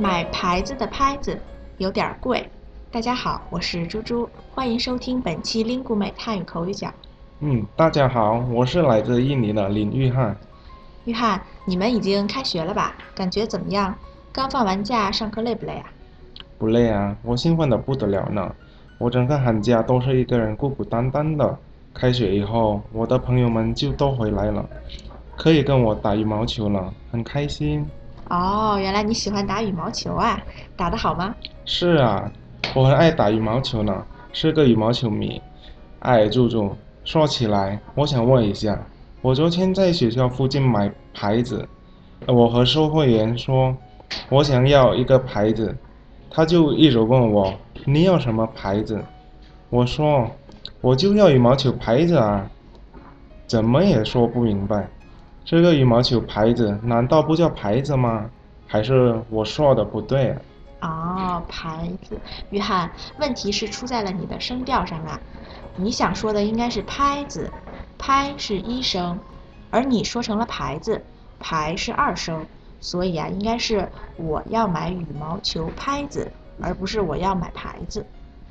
买牌子的拍子有点贵。大家好，我是猪猪，欢迎收听本期 Lingu 美汉语口语角。嗯，大家好，我是来自印尼的林玉汉。约翰，你们已经开学了吧？感觉怎么样？刚放完假，上课累不累啊？不累啊，我兴奋的不得了呢。我整个寒假都是一个人孤孤单单的。开学以后，我的朋友们就都回来了，可以跟我打羽毛球了，很开心。哦，原来你喜欢打羽毛球啊？打得好吗？是啊，我很爱打羽毛球呢，是个羽毛球迷。哎，猪猪，说起来，我想问一下，我昨天在学校附近买牌子，我和售货员说，我想要一个牌子，他就一直问我你要什么牌子，我说我就要羽毛球牌子啊，怎么也说不明白。这个羽毛球拍子难道不叫牌子吗？还是我说的不对？哦，牌子，约翰，问题是出在了你的声调上啊。你想说的应该是拍子，拍是一声，而你说成了牌子，牌是二声，所以啊，应该是我要买羽毛球拍子，而不是我要买牌子。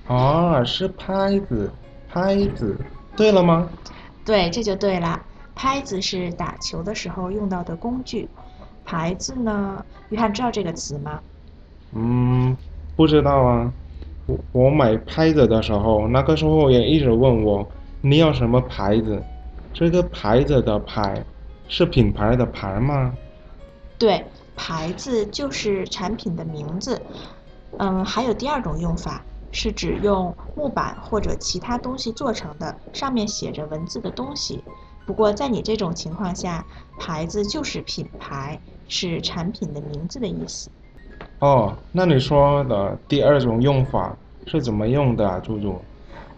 哦，是拍子，拍子，对了吗？对，这就对了。拍子是打球的时候用到的工具，牌子呢？约翰知道这个词吗？嗯，不知道啊。我我买拍子的时候，那个售货员一直问我你要什么牌子。这个牌子的牌是品牌的牌吗？对，牌子就是产品的名字。嗯，还有第二种用法，是指用木板或者其他东西做成的，上面写着文字的东西。不过在你这种情况下，牌子就是品牌，是产品的名字的意思。哦，那你说的第二种用法是怎么用的啊，猪猪？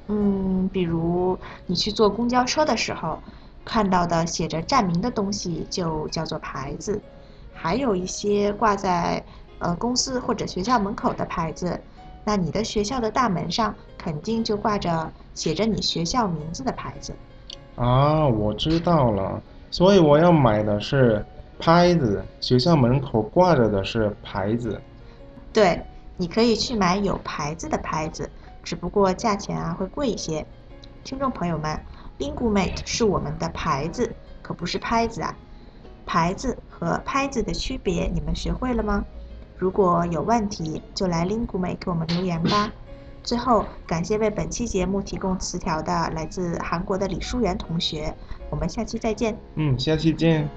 嗯，比如你去坐公交车的时候，看到的写着站名的东西就叫做牌子。还有一些挂在呃公司或者学校门口的牌子，那你的学校的大门上肯定就挂着写着你学校名字的牌子。啊，我知道了，所以我要买的是拍子，学校门口挂着的是牌子。对，你可以去买有牌子的拍子，只不过价钱啊会贵一些。听众朋友们，Lingumate 是我们的牌子，可不是拍子啊。牌子和拍子的区别你们学会了吗？如果有问题，就来 Lingumate 给我们留言吧。最后，感谢为本期节目提供词条的来自韩国的李淑媛同学。我们下期再见。嗯，下期见。